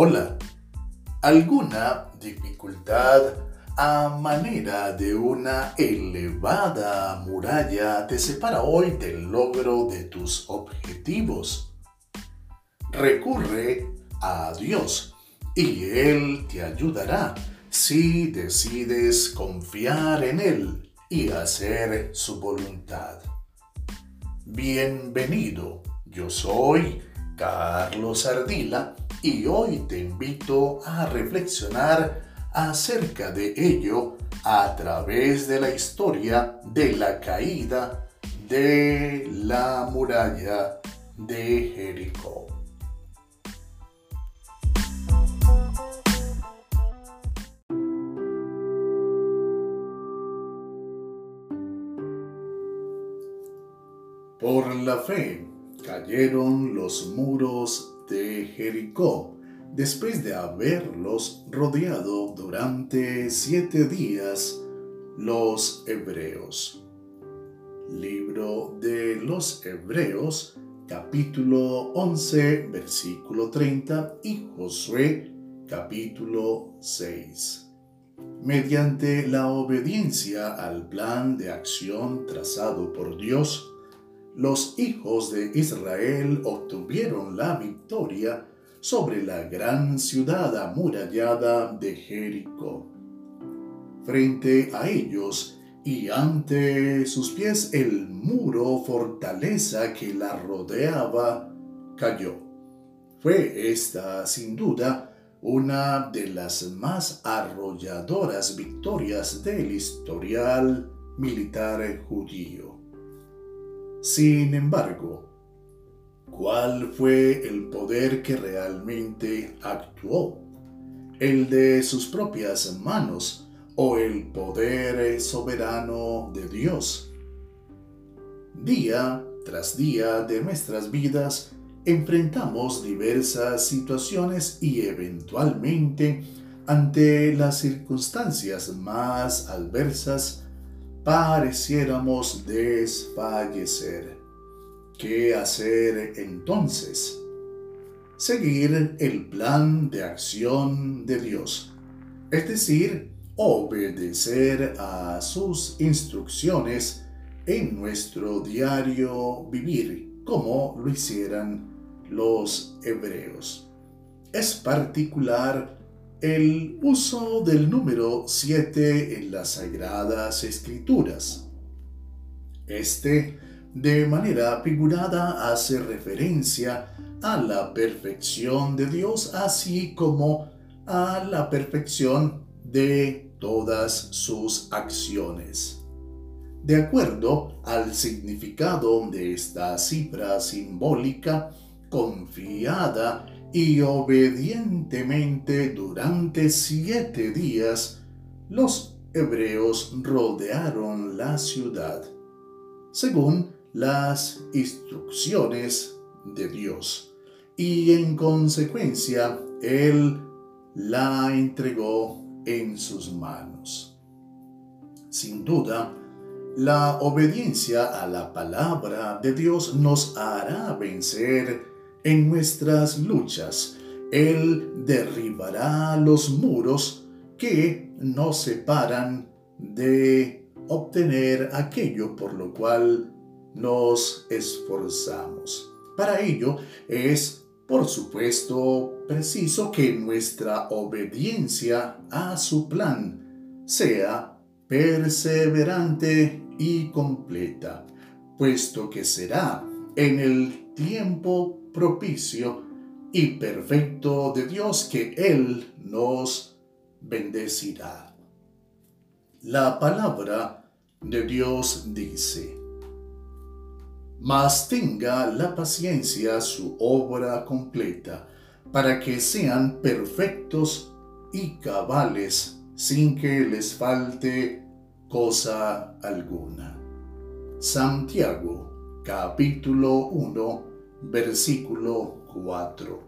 Hola. ¿Alguna dificultad a manera de una elevada muralla te separa hoy del logro de tus objetivos? Recurre a Dios y Él te ayudará si decides confiar en Él y hacer su voluntad. Bienvenido, yo soy Carlos Ardila y hoy te invito a reflexionar acerca de ello a través de la historia de la caída de la muralla de Jericó. Por la fe cayeron los muros de Jericó después de haberlos rodeado durante siete días los hebreos. Libro de los Hebreos, capítulo 11, versículo 30 y Josué, capítulo 6. Mediante la obediencia al plan de acción trazado por Dios, los hijos de Israel obtuvieron la victoria sobre la gran ciudad amurallada de Jericó. Frente a ellos y ante sus pies el muro fortaleza que la rodeaba cayó. Fue esta, sin duda, una de las más arrolladoras victorias del historial militar judío. Sin embargo, ¿cuál fue el poder que realmente actuó? ¿El de sus propias manos o el poder soberano de Dios? Día tras día de nuestras vidas enfrentamos diversas situaciones y eventualmente ante las circunstancias más adversas pareciéramos desfallecer. ¿Qué hacer entonces? Seguir el plan de acción de Dios, es decir, obedecer a sus instrucciones en nuestro diario vivir, como lo hicieran los hebreos. Es particular el uso del número 7 en las Sagradas Escrituras. Este, de manera figurada, hace referencia a la perfección de Dios, así como a la perfección de todas sus acciones. De acuerdo al significado de esta cifra simbólica, confiada y obedientemente durante siete días los hebreos rodearon la ciudad, según las instrucciones de Dios, y en consecuencia Él la entregó en sus manos. Sin duda, la obediencia a la palabra de Dios nos hará vencer en nuestras luchas. Él derribará los muros que nos separan de obtener aquello por lo cual nos esforzamos. Para ello es, por supuesto, preciso que nuestra obediencia a su plan sea perseverante y completa, puesto que será en el tiempo propicio y perfecto de Dios que Él nos bendecirá. La palabra de Dios dice, mas tenga la paciencia su obra completa, para que sean perfectos y cabales, sin que les falte cosa alguna. Santiago capítulo 1 versículo 4.